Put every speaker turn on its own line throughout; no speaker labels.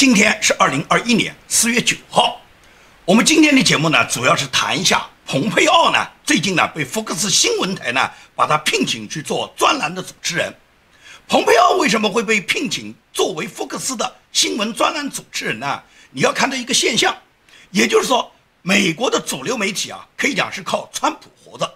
今天是二零二一年四月九号。我们今天的节目呢，主要是谈一下蓬佩奥呢，最近呢被福克斯新闻台呢把他聘请去做专栏的主持人。蓬佩奥为什么会被聘请作为福克斯的新闻专栏主持人呢？你要看到一个现象，也就是说，美国的主流媒体啊，可以讲是靠川普活着。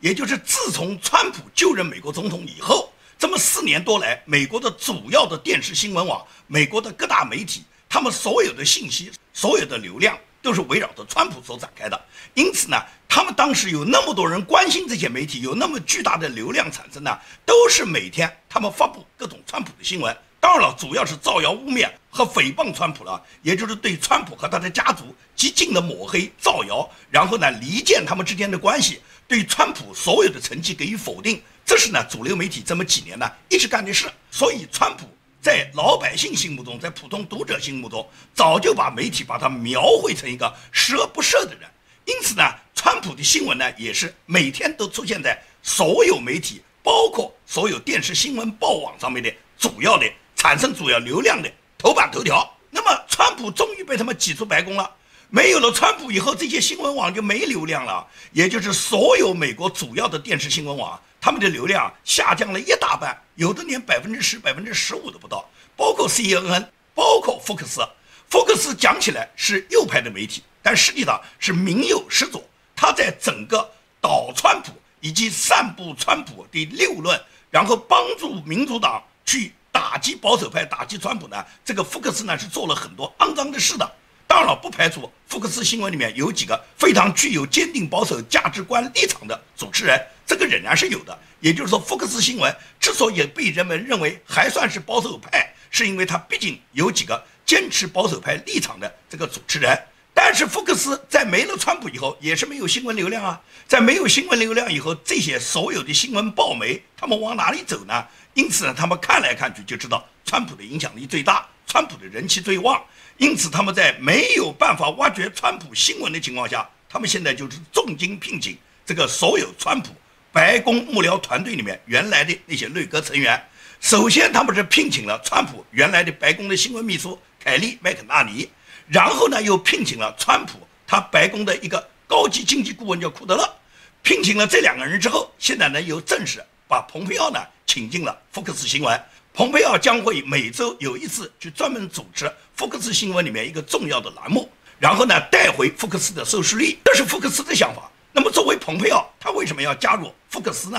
也就是自从川普就任美国总统以后。这么四年多来，美国的主要的电视新闻网、美国的各大媒体，他们所有的信息、所有的流量都是围绕着川普所展开的。因此呢，他们当时有那么多人关心这些媒体，有那么巨大的流量产生呢，都是每天他们发布各种川普的新闻。当然了，主要是造谣污蔑和诽谤川普了，也就是对川普和他的家族极尽的抹黑、造谣，然后呢离间他们之间的关系，对川普所有的成绩给予否定。这是呢，主流媒体这么几年呢一直干的事，所以川普在老百姓心目中，在普通读者心目中，早就把媒体把他描绘成一个十恶不赦的人。因此呢，川普的新闻呢，也是每天都出现在所有媒体，包括所有电视新闻报网上面的主要的产生主要流量的头版头条。那么，川普终于被他们挤出白宫了。没有了川普以后，这些新闻网就没流量了，也就是所有美国主要的电视新闻网。他们的流量下降了一大半，有的连百分之十、百分之十五都不到。包括 CNN，包括福克斯。福克斯讲起来是右派的媒体，但实际上是民右实左。他在整个倒川普以及散布川普的六论，然后帮助民主党去打击保守派、打击川普呢？这个福克斯呢是做了很多肮脏的事的。当然了，不排除福克斯新闻里面有几个非常具有坚定保守价值观立场的主持人，这个仍然是有的。也就是说，福克斯新闻之所以被人们认为还算是保守派，是因为它毕竟有几个坚持保守派立场的这个主持人。但是福克斯在没了川普以后，也是没有新闻流量啊。在没有新闻流量以后，这些所有的新闻报媒他们往哪里走呢？因此呢，他们看来看去就知道川普的影响力最大，川普的人气最旺。因此，他们在没有办法挖掘川普新闻的情况下，他们现在就是重金聘请这个所有川普白宫幕僚团队里面原来的那些内阁成员。首先，他们是聘请了川普原来的白宫的新闻秘书凯利麦肯纳尼，然后呢，又聘请了川普他白宫的一个高级经济顾问叫库德勒。聘请了这两个人之后，现在呢，又正式把蓬佩奥呢请进了福克斯新闻。蓬佩奥将会每周有一次去专门主持福克斯新闻里面一个重要的栏目，然后呢带回福克斯的收视率，这是福克斯的想法。那么作为蓬佩奥，他为什么要加入福克斯呢？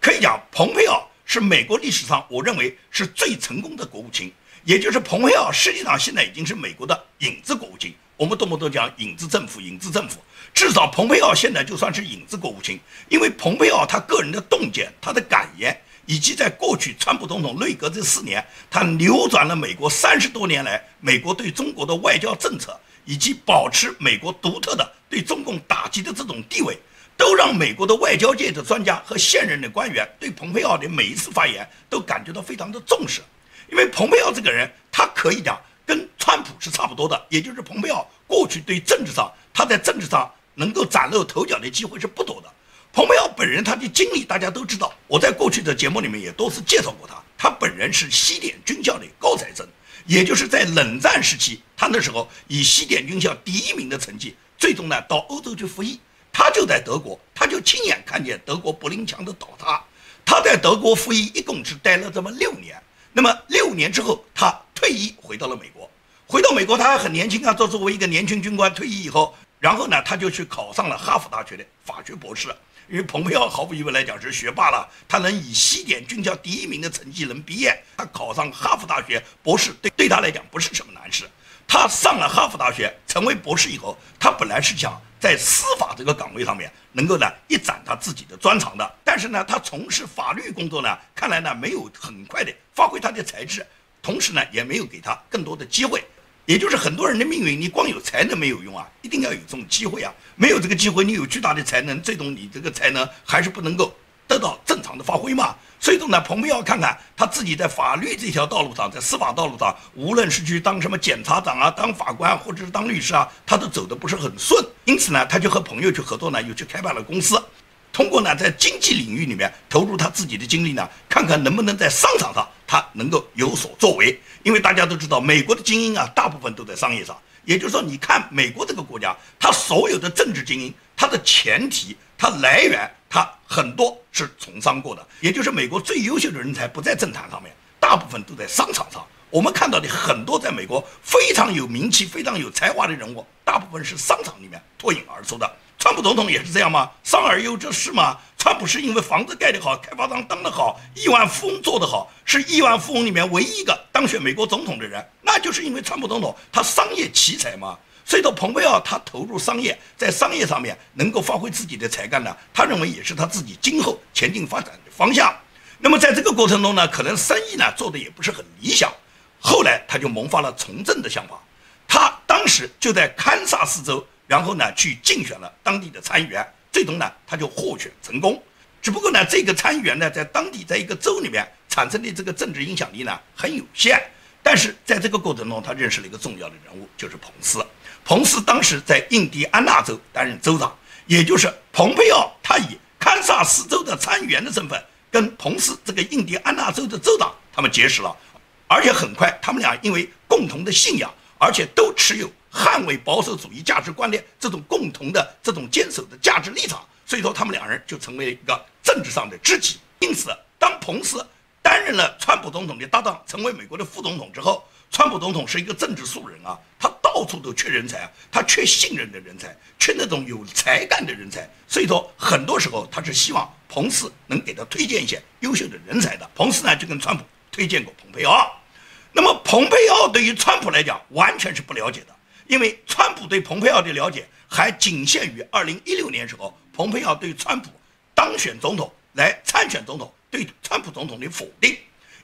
可以讲，蓬佩奥是美国历史上我认为是最成功的国务卿，也就是蓬佩奥实际上现在已经是美国的影子国务卿。我们动不动讲影子政府，影子政府，至少蓬佩奥现在就算是影子国务卿，因为蓬佩奥他个人的洞见，他的感言。以及在过去川普总统内阁这四年，他扭转了美国三十多年来美国对中国的外交政策，以及保持美国独特的对中共打击的这种地位，都让美国的外交界的专家和现任的官员对蓬佩奥的每一次发言都感觉到非常的重视。因为蓬佩奥这个人，他可以讲跟川普是差不多的，也就是蓬佩奥过去对政治上他在政治上能够崭露头角的机会是不多的。蓬佩奥本人他的经历大家都知道，我在过去的节目里面也多次介绍过他。他本人是西点军校的高材生，也就是在冷战时期，他那时候以西点军校第一名的成绩，最终呢到欧洲去服役。他就在德国，他就亲眼看见德国柏林墙的倒塌。他在德国服役一共只待了这么六年。那么六年之后，他退役回到了美国。回到美国，他还很年轻啊，做作为一个年轻军官退役以后，然后呢他就去考上了哈佛大学的法学博士。因为蓬佩奥毫无疑问来讲是学霸了，他能以西点军校第一名的成绩能毕业，他考上哈佛大学博士，对对他来讲不是什么难事。他上了哈佛大学，成为博士以后，他本来是想在司法这个岗位上面能够呢一展他自己的专长的，但是呢，他从事法律工作呢，看来呢没有很快的发挥他的才智，同时呢也没有给他更多的机会。也就是很多人的命运，你光有才能没有用啊，一定要有这种机会啊。没有这个机会，你有巨大的才能，最终你这个才能还是不能够得到正常的发挥嘛。所以说呢，彭佩奥看看他自己在法律这条道路上，在司法道路上，无论是去当什么检察长啊，当法官或者是当律师啊，他都走的不是很顺。因此呢，他就和朋友去合作呢，又去开办了公司，通过呢在经济领域里面投入他自己的精力呢，看看能不能在商场上。他能够有所作为。因为大家都知道，美国的精英啊，大部分都在商业上。也就是说，你看美国这个国家，它所有的政治精英，它的前提、它来源，它很多是从商过的。也就是美国最优秀的人才不在政坛上面，大部分都在商场上。我们看到的很多在美国非常有名气、非常有才华的人物，大部分是商场里面脱颖而出的。川普总统也是这样吗？商而优则仕吗？川普是因为房子盖得好，开发商当得好，亿万富翁做得好，是亿万富翁里面唯一一个当选美国总统的人，那就是因为川普总统他商业奇才嘛。所以说，蓬佩奥他投入商业，在商业上面能够发挥自己的才干呢，他认为也是他自己今后前进发展的方向。那么在这个过程中呢，可能生意呢做的也不是很理想，后来他就萌发了从政的想法，他当时就在堪萨斯州。然后呢，去竞选了当地的参议员，最终呢，他就获选成功。只不过呢，这个参议员呢，在当地在一个州里面产生的这个政治影响力呢，很有限。但是在这个过程中，他认识了一个重要的人物，就是彭斯。彭斯当时在印第安纳州担任州长，也就是蓬佩奥，他以堪萨斯州的参议员的身份，跟彭斯这个印第安纳州的州长他们结识了，而且很快，他们俩因为共同的信仰，而且都持有。捍卫保守主义价值观念这种共同的这种坚守的价值立场，所以说他们两人就成为了一个政治上的知己。因此，当彭斯担任了川普总统的搭档，成为美国的副总统之后，川普总统是一个政治素人啊，他到处都缺人才啊，他缺信任的人才，缺那种有才干的人才。所以说，很多时候他是希望彭斯能给他推荐一些优秀的人才的。彭斯呢，就跟川普推荐过蓬佩奥。那么，蓬佩奥对于川普来讲，完全是不了解的。因为川普对蓬佩奥的了解还仅限于二零一六年时候，蓬佩奥对川普当选总统来参选总统对川普总统的否定。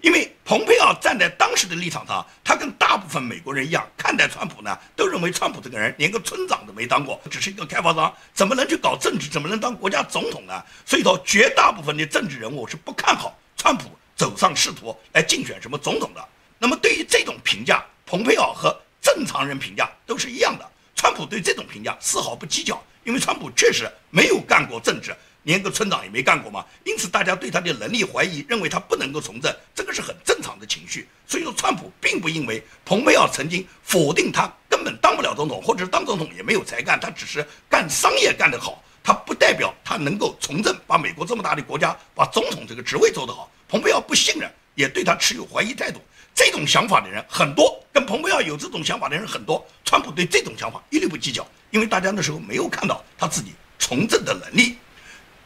因为蓬佩奥站在当时的立场上，他跟大部分美国人一样看待川普呢，都认为川普这个人连个村长都没当过，只是一个开发商，怎么能去搞政治，怎么能当国家总统呢？所以说，绝大部分的政治人物是不看好川普走上仕途来竞选什么总统的。那么对于这种评价，蓬佩奥和正常人评价都是一样的，川普对这种评价丝毫不计较，因为川普确实没有干过政治，连个村长也没干过嘛，因此大家对他的能力怀疑，认为他不能够从政，这个是很正常的情绪。所以说，川普并不因为蓬佩奥曾经否定他根本当不了总统，或者是当总统也没有才干，他只是干商业干得好，他不代表他能够从政，把美国这么大的国家把总统这个职位做得好。蓬佩奥不信任，也对他持有怀疑态度。这种想法的人很多，跟蓬佩奥有这种想法的人很多。川普对这种想法一律不计较，因为大家那时候没有看到他自己从政的能力。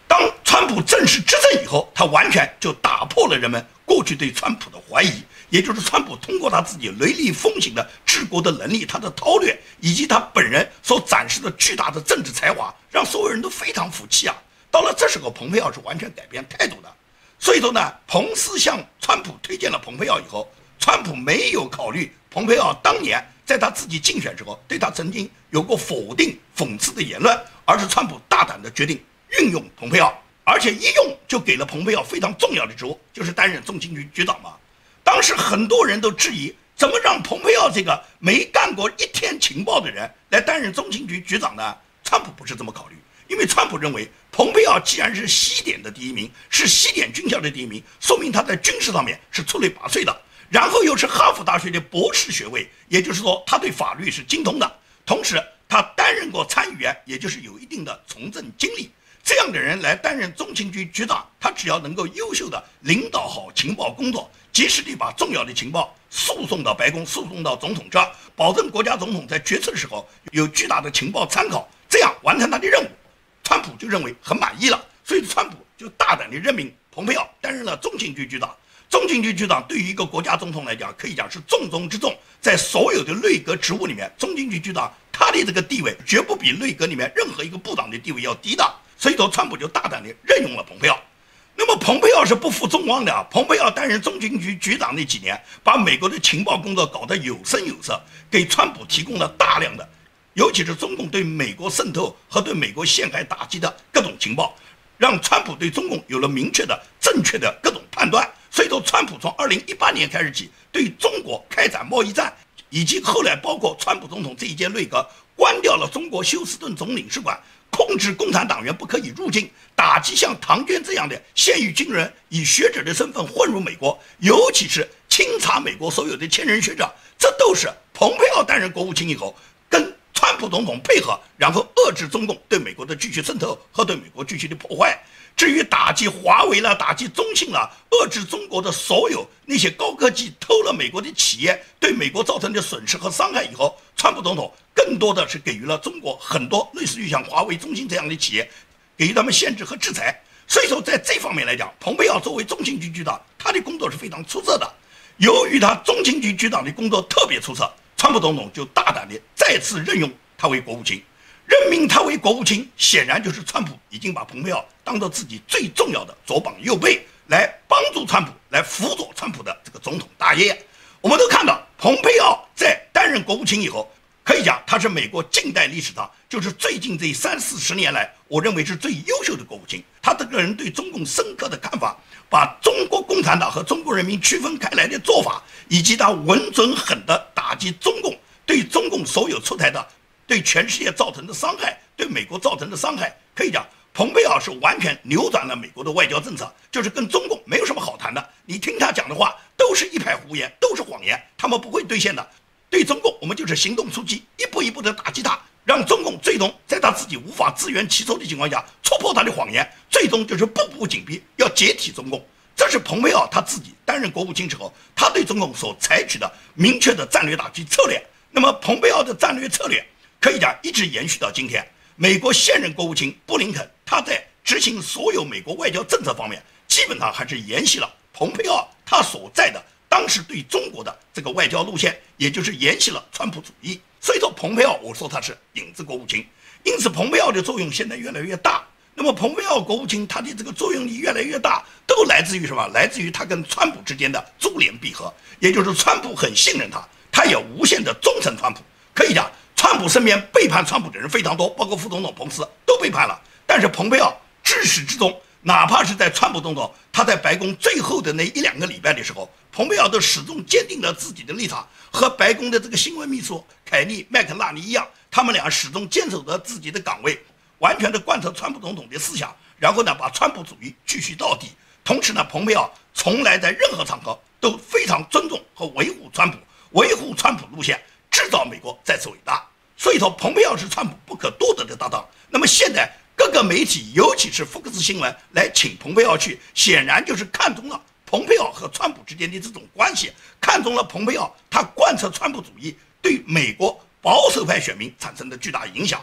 当川普正式执政以后，他完全就打破了人们过去对川普的怀疑，也就是川普通过他自己雷厉风行的治国的能力、他的韬略以及他本人所展示的巨大的政治才华，让所有人都非常服气啊。到了这时候，蓬佩奥是完全改变态度的。所以说呢，彭斯向川普推荐了蓬佩奥以后。川普没有考虑蓬佩奥当年在他自己竞选时候对他曾经有过否定、讽刺的言论，而是川普大胆的决定运用蓬佩奥，而且一用就给了蓬佩奥非常重要的职务，就是担任中情局局长嘛。当时很多人都质疑，怎么让蓬佩奥这个没干过一天情报的人来担任中情局局长呢？川普不是这么考虑，因为川普认为蓬佩奥既然是西点的第一名，是西点军校的第一名，说明他在军事上面是出类拔萃的。然后又是哈佛大学的博士学位，也就是说他对法律是精通的。同时，他担任过参议员，也就是有一定的从政经历。这样的人来担任中情局局长，他只要能够优秀的领导好情报工作，及时地把重要的情报输送到白宫，输送到总统这儿，保证国家总统在决策的时候有巨大的情报参考，这样完成他的任务。川普就认为很满意了，所以川普就大胆地任命蓬佩奥担任了中情局局长。中情局局长对于一个国家总统来讲，可以讲是重中之重。在所有的内阁职务里面，中情局局长他的这个地位绝不比内阁里面任何一个部长的地位要低的。所以说，川普就大胆地任用了蓬佩奥。那么，蓬佩奥是不负众望的啊！蓬佩奥担任中情局局长那几年，把美国的情报工作搞得有声有色，给川普提供了大量的，尤其是中共对美国渗透和对美国陷害打击的各种情报，让川普对中共有了明确的、正确的各种判断。所以说，川普从二零一八年开始起对中国开展贸易战，以及后来包括川普总统这一届内阁关掉了中国休斯顿总领事馆，控制共产党员不可以入境，打击像唐娟这样的现役军人以学者的身份混入美国，尤其是清查美国所有的千人学者，这都是蓬佩奥担任国务卿以后普总统配合，然后遏制中共对美国的继续渗透和对美国继续的破坏。至于打击华为了，打击中兴了，遏制中国的所有那些高科技偷了美国的企业，对美国造成的损失和伤害以后，川普总统更多的是给予了中国很多类似于像华为、中兴这样的企业，给予他们限制和制裁。所以说，在这方面来讲，蓬佩奥作为中情局局长，他的工作是非常出色的。由于他中情局局长的工作特别出色，川普总统就大胆的再次任用他为国务卿。任命他为国务卿，显然就是川普已经把蓬佩奥当做自己最重要的左膀右臂，来帮助川普，来辅佐川普的这个总统大业。我们都看到，蓬佩奥在担任国务卿以后，可以讲他是美国近代历史上，就是最近这三四十年来，我认为是最优秀的国务卿。他这个人对中共深刻的看法，把中国共产党和中国人民区分开来的做法，以及他稳准狠的打击中共，对中共所有出台的。对全世界造成的伤害，对美国造成的伤害，可以讲，蓬佩奥是完全扭转了美国的外交政策，就是跟中共没有什么好谈的。你听他讲的话，都是一派胡言，都是谎言，他们不会兑现的。对中共，我们就是行动出击，一步一步的打击他，让中共最终在他自己无法自圆其说的情况下，戳破他的谎言，最终就是步步紧逼，要解体中共。这是蓬佩奥他自己担任国务卿之后，他对中共所采取的明确的战略打击策略。那么，蓬佩奥的战略策略。可以讲，一直延续到今天。美国现任国务卿布林肯，他在执行所有美国外交政策方面，基本上还是沿袭了蓬佩奥他所在的当时对中国的这个外交路线，也就是沿袭了川普主义。所以说，蓬佩奥我说他是影子国务卿，因此蓬佩奥的作用现在越来越大。那么，蓬佩奥国务卿他的这个作用力越来越大，都来自于什么？来自于他跟川普之间的珠联璧合，也就是川普很信任他，他也无限的忠诚川普。可以讲。川普身边背叛川普的人非常多，包括副总统彭斯都背叛了。但是蓬佩奥至始至终，哪怕是在川普总统他在白宫最后的那一两个礼拜的时候，蓬佩奥都始终坚定了自己的立场，和白宫的这个新闻秘书凯利麦克纳尼一样，他们俩始终坚守着自己的岗位，完全的贯彻川普总统的思想，然后呢把川普主义继续到底。同时呢，蓬佩奥从来在任何场合都非常尊重和维护川普，维护川普路线，制造美国再次伟大。所以说，蓬佩奥是川普不可多得的搭档。那么现在各个媒体，尤其是福克斯新闻来请蓬佩奥去，显然就是看中了蓬佩奥和川普之间的这种关系，看中了蓬佩奥他贯彻川普主义对美国保守派选民产生的巨大影响。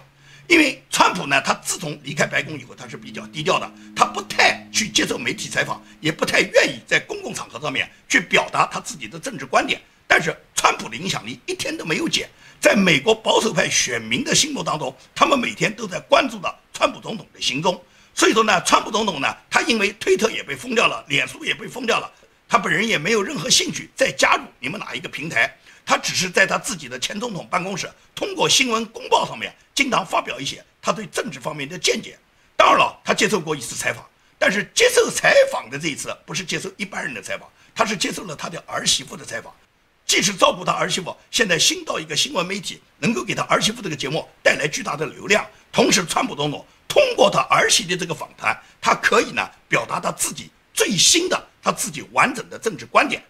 因为川普呢，他自从离开白宫以后，他是比较低调的，他不太去接受媒体采访，也不太愿意在公共场合上面去表达他自己的政治观点。但是川普的影响力一天都没有减。在美国保守派选民的心目当中，他们每天都在关注着川普总统的行踪。所以说呢，川普总统呢，他因为推特也被封掉了，脸书也被封掉了，他本人也没有任何兴趣再加入你们哪一个平台。他只是在他自己的前总统办公室，通过新闻公报上面经常发表一些他对政治方面的见解。当然了，他接受过一次采访，但是接受采访的这一次不是接受一般人的采访，他是接受了他的儿媳妇的采访。既是照顾他儿媳妇，现在新到一个新闻媒体，能够给他儿媳妇这个节目带来巨大的流量。同时，川普总统通过他儿媳的这个访谈，他可以呢表达他自己最新的、他自己完整的政治观点。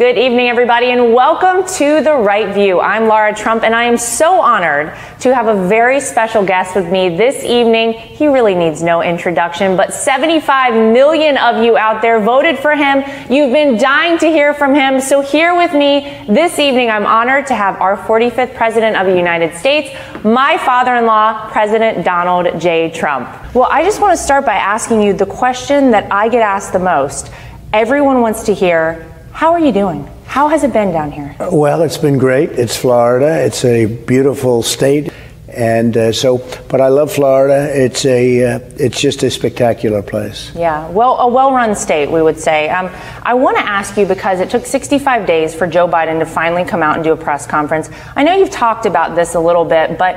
Good evening, everybody, and welcome to The Right View. I'm Laura Trump, and I am so honored to have a very special guest with me this evening. He really needs no introduction, but 75 million of you out there voted for him. You've been dying to hear from him. So, here with me this evening, I'm honored to have our 45th President of the United States, my father in law, President Donald J. Trump. Well, I just want to start by asking you the question that I get asked the most. Everyone wants to hear how are you doing? How has it been down here?
Well, it's been great. It's Florida. It's a beautiful state. And uh, so, but I love Florida. It's a, uh, it's just a spectacular place.
Yeah, well, a well-run state, we would say. Um, I want to ask you because it took 65 days for Joe Biden to finally come out and do a press conference. I know you've talked about this a little bit, but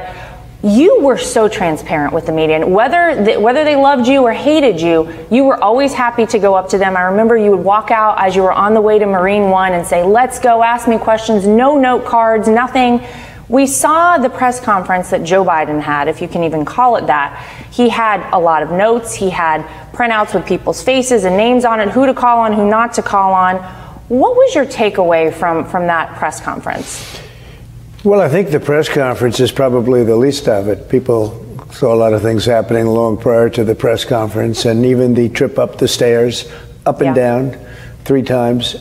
you were so transparent with the media. And whether the, whether they loved you or hated you, you were always happy to go up to them. I remember you would walk out as you were on the way to Marine One and say, "Let's go, ask me questions." No note cards, nothing. We saw the press conference that Joe Biden had, if you can even call it that. He had a lot of notes, he had printouts with people's faces and names on it, who to call on, who not to call on. What was your takeaway from, from that press conference?
Well, I think the press conference is probably the least of it. People saw a lot of things happening long prior to the press conference, and even the trip up the stairs, up and
Yeah.
down, three times.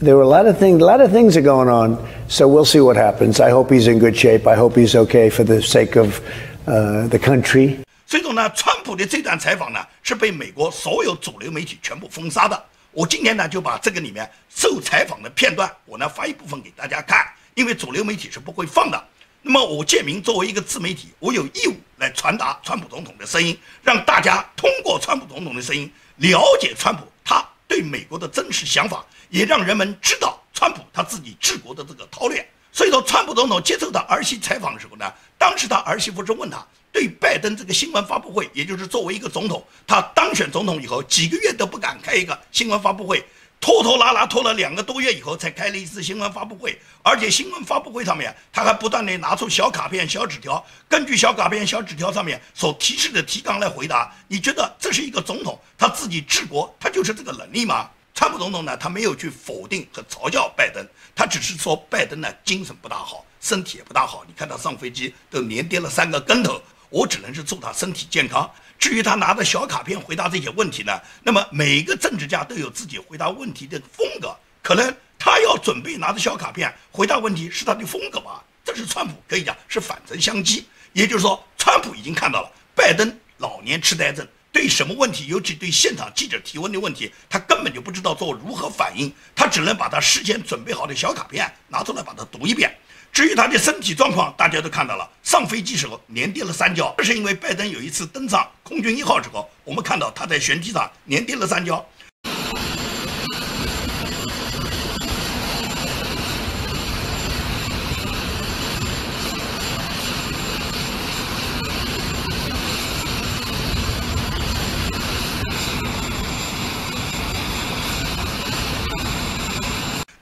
There were a lot of things. A lot of things are going on. So we'll see what happens. I hope he's in good shape. I hope he's okay for the sake of uh, the country.
所以说呢，川普的这段采访呢是被美国所有主流媒体全部封杀的。我今天呢就把这个里面受采访的片段，我呢发一部分给大家看， 因为主流媒体是不会放的。那么我建明作为一个自媒体，我有义务来传达川普总统的声音，让大家通过川普总统的声音了解川普他对美国的真实想法，也让人们知道川普他自己治国的这个韬略。所以说，川普总统接受他儿媳采访的时候呢，当时他儿媳妇是问他对拜登这个新闻发布会，也就是作为一个总统，他当选总统以后几个月都不敢开一个新闻发布会，拖拖拉拉拖了两个多月以后才开了一次新闻发布会，而且新闻发布会上面他还不断地拿出小卡片、小纸条，根据小卡片、小纸条上面所提示的提纲来回答。你觉得这是一个总统他自己治国，他就是这个能力吗？川普总统呢，他没有去否定和嘲笑拜登，他只是说拜登呢精神不大好，身体也不大好。你看他上飞机都连跌了三个跟头，我只能是祝他身体健康。至于他拿着小卡片回答这些问题呢，那么每一个政治家都有自己回答问题的风格，可能他要准备拿着小卡片回答问题是他的风格吧。这是川普可以讲是反唇相讥，也就是说，川普已经看到了拜登老年痴呆症。对什么问题，尤其对现场记者提问的问题，他根本就不知道做如何反应，他只能把他事先准备好的小卡片拿出来把它读一遍。至于他的身体状况，大家都看到了，上飞机时候连跌了三跤，这是因为拜登有一次登上空军一号时候，我们看到他在舷梯上连跌了三跤。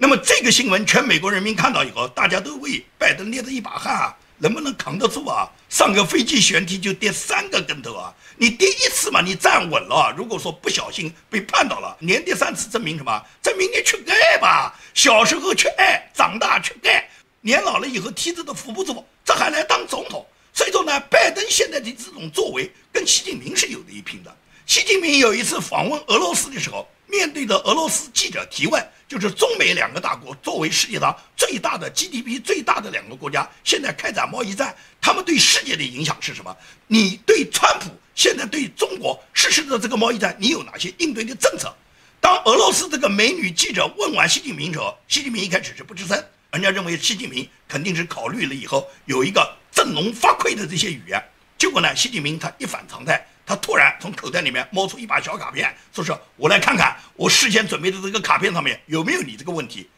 那么这个新闻，全美国人民看到以后，大家都为拜登捏着一把汗啊，能不能扛得住啊？上个飞机舷梯就跌三个跟头啊！你跌一次嘛，你站稳了。如果说不小心被绊倒了，连跌三次，证明什么？证明你缺钙吧？小时候缺爱，长大缺钙，年老了以后梯子都扶不住，这还来当总统？所以说呢，拜登现在的这种作为跟习近平是有的一拼的。习近平有一次访问俄罗斯的时候，面对着俄罗斯记者提问，就是中美两个大国作为世界上最大的 GDP 最大的两个国家，现在开展贸易战，他们对世界的影响是什么？你对川普现在对中国实施的这个贸易战，你有哪些应对的政策？当俄罗斯这个美女记者问完习近平之后，习近平一开始是不吱声，人家认为习近平肯定是考虑了以后有一个振聋发聩的这些语言，结果呢，习近平他一反常态。他突然从口袋里面摸出一把小卡片，说是我来看看我事先准备的这个卡片上面有没有你这个问题。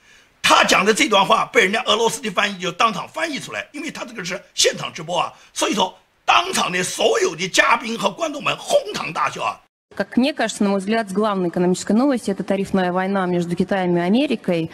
他讲的这段话被人家俄罗斯的翻译就当场翻译出来，因为他这个是现场直播啊，所以说当场的所有的嘉宾和观众们哄堂大笑啊。
Как мне кажется, на мой взгляд, главная экономическая новость – это тарифная война между Китаем и Америкой.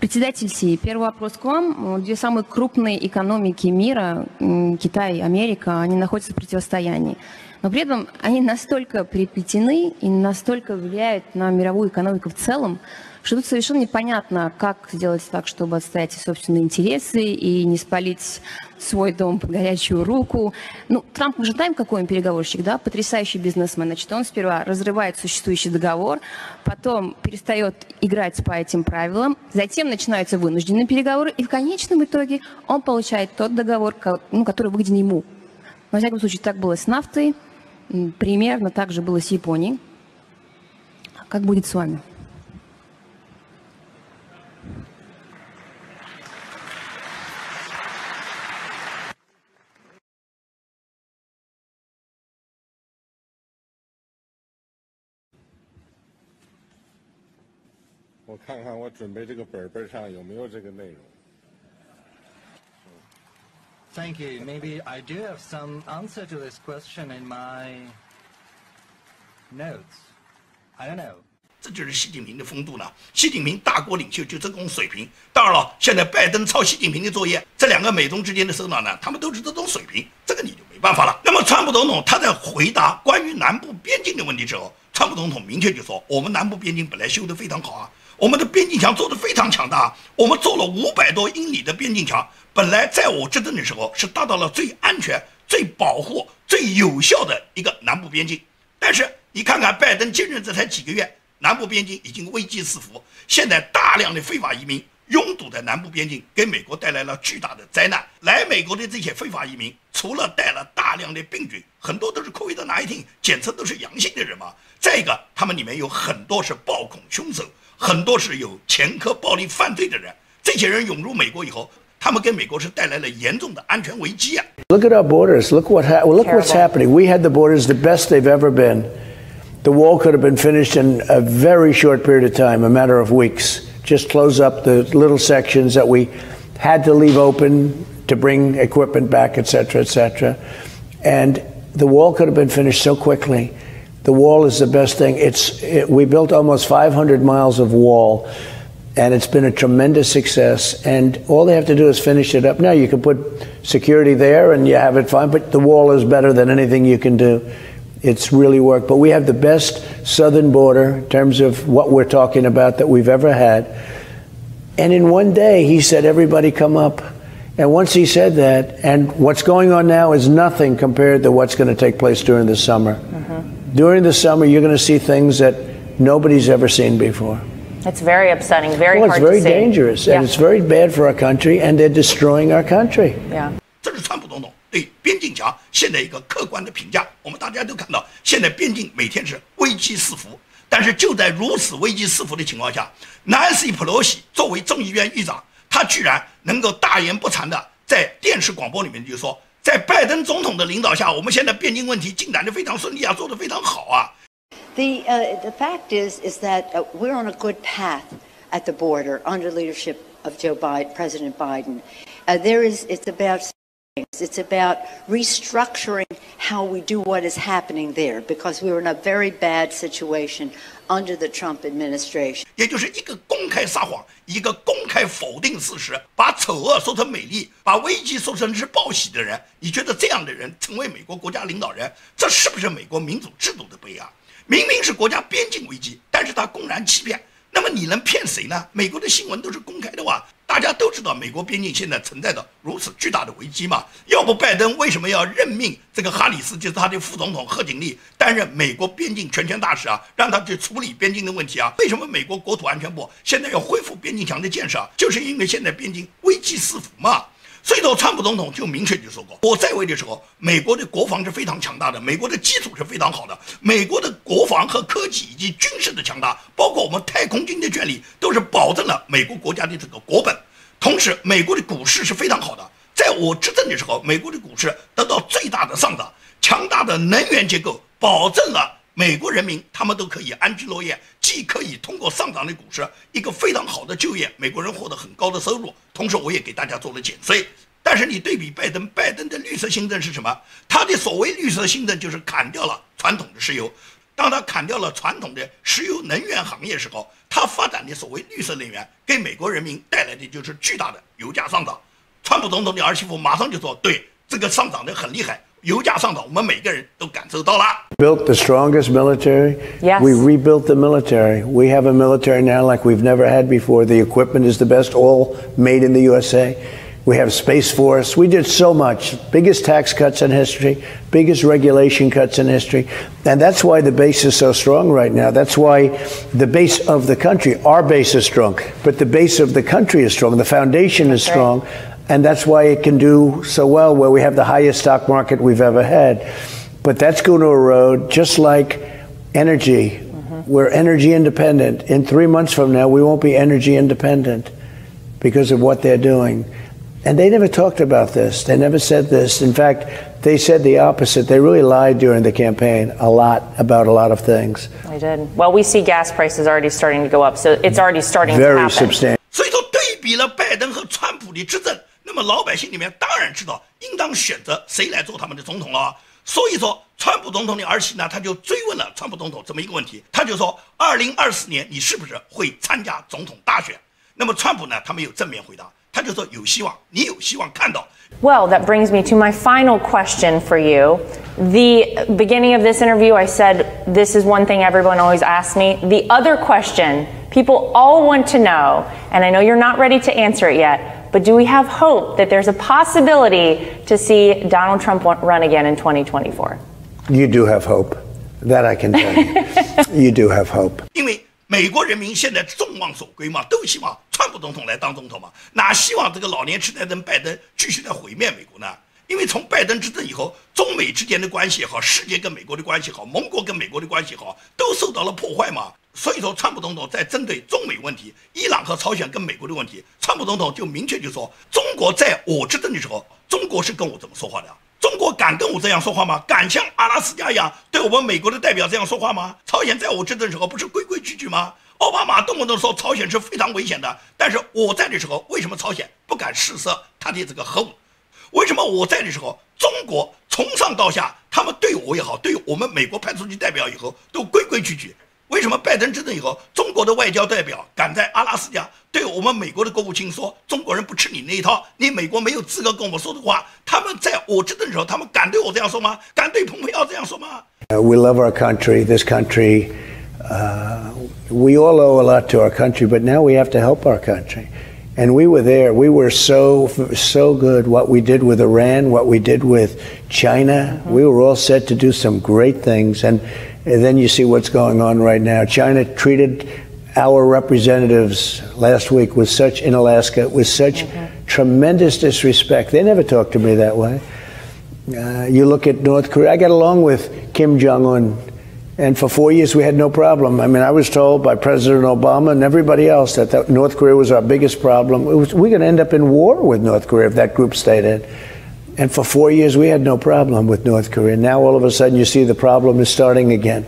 Председатель Си, первый вопрос к вам. Две самые крупные экономики мира, м, Китай и Америка, они находятся в противостоянии. Но при этом они настолько переплетены и настолько влияют на мировую экономику в целом, что тут совершенно непонятно, как сделать так, чтобы отстоять собственные интересы и не спалить свой дом под горячую руку. Ну, Трамп, мы же знаем, какой он переговорщик, да, потрясающий бизнесмен. Значит, он сперва разрывает существующий договор, потом перестает играть по этим правилам, затем начинаются вынужденные переговоры, и в конечном итоге он получает тот договор, ну, который выгоден ему. Во всяком случае, так было с нафтой, примерно так же было с Японией. Как будет с вами?
我看看我准备这个本本上有没有这个内容。
Thank you. Maybe I do have some answer to this question in my notes. I don't know.
这就是习近平的风度呢。习近平大国领袖就这种水平。当然了，现在拜登抄习近平的作业，这两个美中之间的首脑呢，他们都是这种水平，这个你就没办法了。那么，川普总统他在回答关于南部边境的问题时候，川普总统明确就说：“我们南部边境本来修得非常好啊，我们的边境墙做得非常强大，我们做了五百多英里的边境墙，本来在我执政的时候是达到了最安全、最保护、最有效的一个南部边境。但是你看看拜登接任这才几个月。”南部边境已经危机四伏，现在大量的非法移民拥堵在南部边境，给美国带来了巨大的灾难。来美国的这些非法移民，除了带了大量的病菌，很多都是 COVID 哪一天检测都是阳性的人嘛。再一个，他们里面有很多是暴恐凶手，很多是有前科暴力犯罪的人。这些人涌入美国以后，他们给美国是带来了严重的安全危机啊。
Look at our borders. Look what ha- look what's happening. We had the borders the best they've ever been. The wall could have been finished in a very short period of time, a matter of weeks. Just close up the little sections that we had to leave open to bring equipment back, et cetera, et cetera. And the wall could have been finished so quickly. The wall is the best thing. It's it, we built almost 500 miles of wall, and it's been a tremendous success. And all they have to do is finish it up. Now you can put security there, and you have it fine. But the wall is better than anything you can do. It's really worked. But we have the best southern border in terms of what we're talking about that we've ever had. And in one day, he said, Everybody come up. And once he said that, and what's going on now is nothing compared to what's going to take place during the summer. Mm-hmm. During the summer, you're going to see things that nobody's ever seen before.
It's very upsetting, very
well, it's
hard
very
to see.
dangerous,
Yeah.
and it's very bad for our country, and they're destroying our country.
Yeah.
对边境墙现在一个客观的评价。我们大家都看到，现在边境每天是危机四伏。但是就在如此危机四伏的情况下，Nancy Pelosi 作为众议院议长，他居然能够大言不惭的在电视广播里面就说，在拜登总统的领导下，我们现在边境问题进展的非常顺利啊，做得非常好啊。
The, uh, the fact is, is that we're on a good path at the border under leadership of Joe Biden, President Biden. Uh, there is, it's about. It's about restructuring how we do what is happening there because we were in a very bad situation under the Trump administration.
也就是一个公开撒谎，一个公开否定事实，把丑恶说成美丽，把危机说成是报喜的人，你觉得这样的人成为美国国家领导人，这是不是美国民主制度的悲哀？明明是国家边境危机，但是他公然欺骗，那么你能骗谁呢？美国的新闻都是公开的哇，大家都知道美国边境现在存在着如此巨大的危机嘛。要不拜登为什么要任命这个哈里斯，就是他的副总统贺锦丽担任美国边境全权大使啊，让他去处理边境的问题啊？为什么美国国土安全部现在要恢复边境墙的建设？就是因为现在边境危机四伏嘛。所以说，川普总统就明确就说过，我在位的时候，美国的国防是非常强大的，美国的基础是非常好的，美国的国防和科技以及军事的强大，包括我们太空军的建立，都是保证了美国国家的这个国本。同时，美国的股市是非常好的，在我执政的时候，美国的股市得到最大的上涨，强大的能源结构保证了美国人民他们都可以安居乐业，既可以通过上涨的股市一个非常好的就业，美国人获得很高的收入，同时我也给大家做了减税。但是你对比拜登，拜登的绿色新政是什么？他的所谓绿色新政就是砍掉了传统的石油。当他砍掉了传统的石油能源行业时候，他发展的所谓绿色能源给美国人民带来的就是巨大的油价上涨。川普总统的儿媳妇马上就说：“对，这个上涨的很厉害，油价上涨，我们每个人都感受到了。”
built the strongest military.
Yes.
We rebuilt the military. We have a military now like we've never had before. The equipment is the best, all made in the USA. We have Space Force. We did so much. Biggest tax cuts in history, biggest regulation cuts in history. And that's why the base is so strong right now. That's why the base of the country, our base is strong, but the base of the country is strong. The foundation is
right.
strong. And that's why it can do so well where we have the highest stock market we've ever had. But that's going to erode just like energy. We're energy independent. In three months from now, we won't be energy independent because of what they're doing. And they never talked about this. They never said this. In fact, they said the opposite. They really lied during the campaign a lot about a lot of things.
I did. Well, we see gas prices already starting to go up, so it's already starting to
Very
happen.
substantial.
所以说，对比了拜登和川普的执政， 那么老百姓里面当然知道应当选择谁来做他们的总统了。所以说， 川普总统的儿媳呢，他就追问了川普总统这么一个问题，他就说：二零二四年你是不是会参加总统大选？那么川普呢，他没有正面回答，他就说有希望，你有希望看到。
Well, that brings me to my final question for you. The beginning of this interview, I said this is one thing everyone always asks me. The other question people all want to know, and I know you're not ready to answer it yet, But do we have hope that there's a possibility to see Donald Trump run again in 2024?
You do have hope. That I can tell you. you do have hope.
因为美国人民现在众望所归嘛，都希望川普总统来当总统嘛，哪希望这个老年痴呆症拜登继续在毁灭美国呢？因为从拜登执政以后，中美之间的关系也好，世界跟美国的关系好，盟国跟美国的关系好，都受到了破坏嘛。所以说，川普总统在针对中美问题、伊朗和朝鲜跟美国的问题，川普总统就明确就说，中国在我执政的时候，中国是跟我怎么说话的？中国敢跟我这样说话吗？敢像阿拉斯加一样对我们美国的代表这样说话吗？朝鲜在我执政的时候不是规规矩矩吗？奥巴马动不动说朝鲜是非常危险的，但是我在的时候，为什么朝鲜不敢试射他的这个核武？为什么我在的时候，中国从上到下，他们对我也好，对我们美国派出去代表以后都规规矩矩？为什么拜登执政以后，中国的外交代表敢在阿拉斯加对我们美国的国务卿说中国人不吃你那一套，你美国没有资格跟我们说的话？他们在我执政的时候，他们敢对我这样说吗？敢对蓬佩奥这样说吗？
We love our country. This country, uh, we all owe a lot to our country, but now we have to help our country. And we were there. We were so so good. What we did with Iran, what we did with China, we were all set to do some great things. And and then you see what's going on right now. China treated our representatives last week with such in Alaska with such mm-hmm. tremendous disrespect. They never talked to me that way. Uh, you look at North Korea. I got along with Kim Jong Un, and for four years we had no problem. I mean, I was told by President Obama and everybody else that, that North Korea was our biggest problem. Was, we're going to end up in war with North Korea if that group stayed in. And for four years, we had no problem with North Korea. Now all of a sudden, you see the problem is starting again.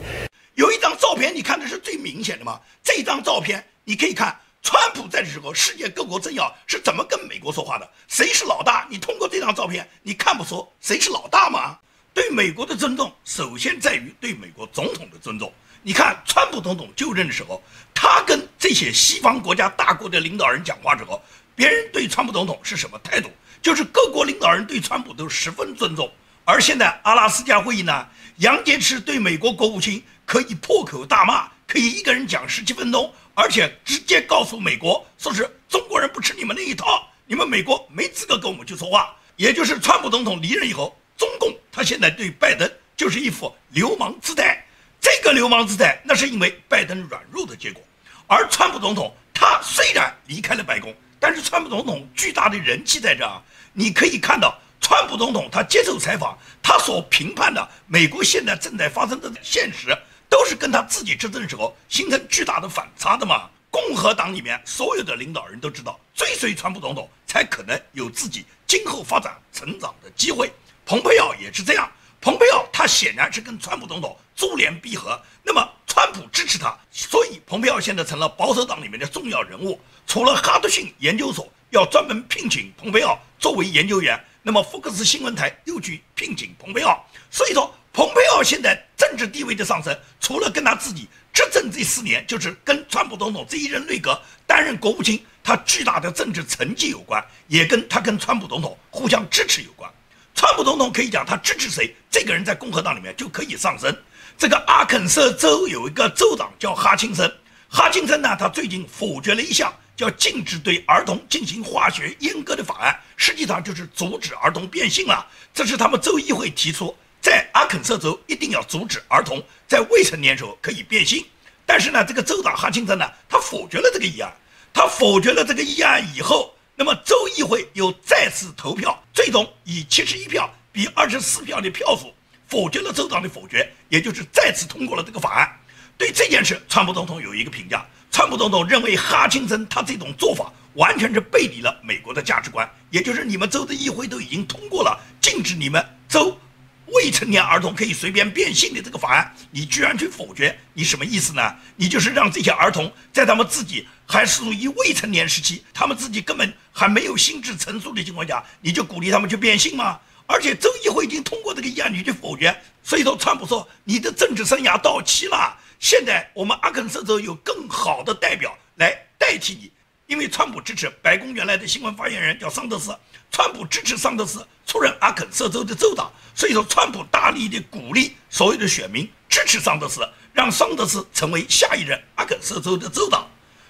有一张照片，你看的是最明显的嘛？这张照片你可以看，川普在的时候，世界各国政要是怎么跟美国说话的？谁是老大？你通过这张照片，你看不出谁是老大吗？对美国的尊重，首先在于对美国总统的尊重。你看，川普总统就任的时候，他跟这些西方国家大国的领导人讲话时候，别人对川普总统是什么态度？就是各国领导人对川普都十分尊重，而现在阿拉斯加会议呢，杨洁篪对美国国务卿可以破口大骂，可以一个人讲十七分钟，而且直接告诉美国，说是中国人不吃你们那一套，你们美国没资格跟我们去说话。也就是川普总统离任以后，中共他现在对拜登就是一副流氓姿态，这个流氓姿态那是因为拜登软弱的结果，而川普总统他虽然离开了白宫，但是川普总统巨大的人气在这儿。你可以看到，川普总统他接受采访，他所评判的美国现在正在发生的现实，都是跟他自己执政时候形成巨大的反差的嘛。共和党里面所有的领导人都知道，追随川普总统才可能有自己今后发展成长的机会。蓬佩奥也是这样，蓬佩奥他显然是跟川普总统珠联璧合，那么川普支持他，所以蓬佩奥现在成了保守党里面的重要人物。除了哈德逊研究所。要专门聘请蓬佩奥作为研究员，那么福克斯新闻台又去聘请蓬佩奥，所以说蓬佩奥现在政治地位的上升，除了跟他自己执政这四年，就是跟川普总统这一任内阁担任国务卿，他巨大的政治成绩有关，也跟他跟川普总统互相支持有关。川普总统可以讲他支持谁，这个人在共和党里面就可以上升。这个阿肯色州有一个州长叫哈钦森，哈钦森呢，他最近否决了一项。叫禁止对儿童进行化学阉割的法案，实际上就是阻止儿童变性了。这是他们州议会提出，在阿肯色州一定要阻止儿童在未成年时候可以变性。但是呢，这个州长哈钦森呢，他否决了这个议案。他否决了这个议案以后，那么州议会又再次投票，最终以七十一票比二十四票的票数否决了州长的否决，也就是再次通过了这个法案。对这件事，川普总统有一个评价。川普总统认为哈钦森他这种做法完全是背离了美国的价值观，也就是你们州的议会都已经通过了禁止你们州未成年儿童可以随便变性的这个法案，你居然去否决，你什么意思呢？你就是让这些儿童在他们自己还属于未成年时期，他们自己根本还没有心智成熟的情况下，你就鼓励他们去变性吗？而且州议会已经通过这个议案，你去否决。所以说，川普说你的政治生涯到期了，现在我们阿肯色州有更好的代表来代替你。因为川普支持白宫原来的新闻发言人叫桑德斯，川普支持桑德斯出任阿肯色州的州长，所以说川普大力的鼓励所有的选民支持桑德斯，让桑德斯成为下一任阿肯色州的州长。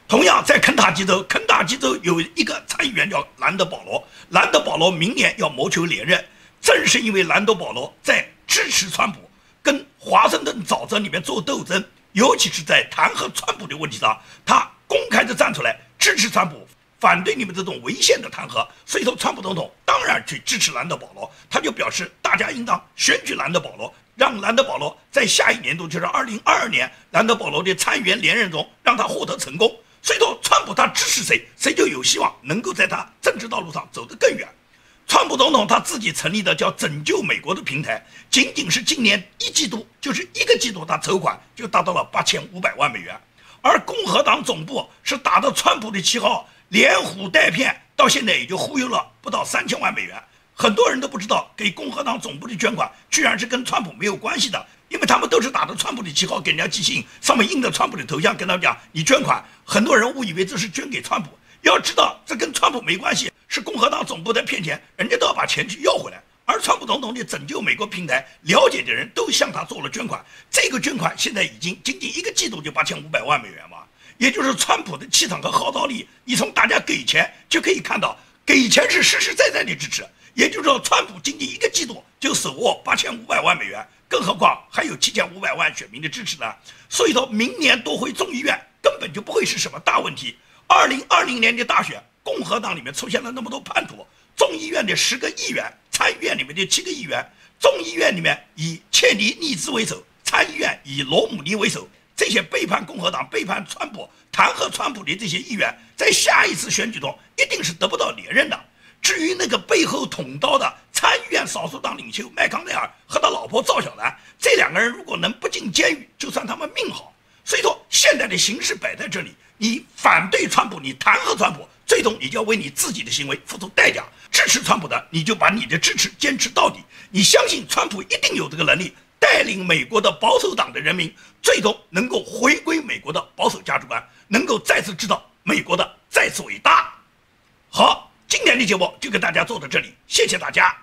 同样在肯塔基州，肯塔基州有一个参议员叫兰德保罗，兰德保罗明年要谋求连任，正是因为兰德保罗在支持川普，跟华盛顿沼泽里面做斗争，尤其是在弹劾川普的问题上，他公开的站出来。支持川普，反对你们这种违宪的弹劾，所以说川普总统当然去支持兰德保罗，他就表示大家应当选举兰德保罗，让兰德保罗在下一年度，就是二零二二年兰德保罗的参议员连任中让他获得成功。所以说川普他支持谁，谁就有希望能够在他政治道路上走得更远。川普总统他自己成立的叫拯救美国的平台，仅仅是今年一季度，就是一个季度，他筹款就达到了八千五百万美元。而共和党总部是打着川普的旗号，连哄带骗，到现在也就忽悠了不到三千万美元。很多人都不知道，给共和党总部的捐款居然是跟川普没有关系的，因为他们都是打着川普的旗号给人家寄信，上面印着川普的头像，跟他们讲你捐款。很多人误以为这是捐给川普，要知道这跟川普没关系，是共和党总部在骗钱，人家都要把钱去要回来。而川普总统的拯救美国平台，了解的人都向他做了捐款。这个捐款现在已经仅仅一个季度就八千五百万美元嘛，也就是川普的气场和号召力。你从大家给钱就可以看到，给钱是实实在在的支持。也就是说，川普仅仅一个季度就手握八千五百万美元，更何况还有七千五百万选民的支持呢？所以说明年夺回众议院根本就不会是什么大问题。二零二零年的大选，共和党里面出现了那么多叛徒，众议院的十个议员。参议院里面的七个议员，众议院里面以切尼利兹为首，参议院以罗姆尼为首，这些背叛共和党、背叛川普、弹劾川普的这些议员，在下一次选举中一定是得不到连任的。至于那个背后捅刀的参议院少数党领袖麦康奈尔和他老婆赵小兰，这两个人如果能不进监狱，就算他们命好。所以说，现在的形势摆在这里，你反对川普，你弹劾川普。最终，你就要为你自己的行为付出代价。支持川普的，你就把你的支持坚持到底。你相信川普一定有这个能力，带领美国的保守党的人民，最终能够回归美国的保守价值观，能够再次知道美国的再次伟大。好，今天的节目就跟大家做到这里，谢谢大家。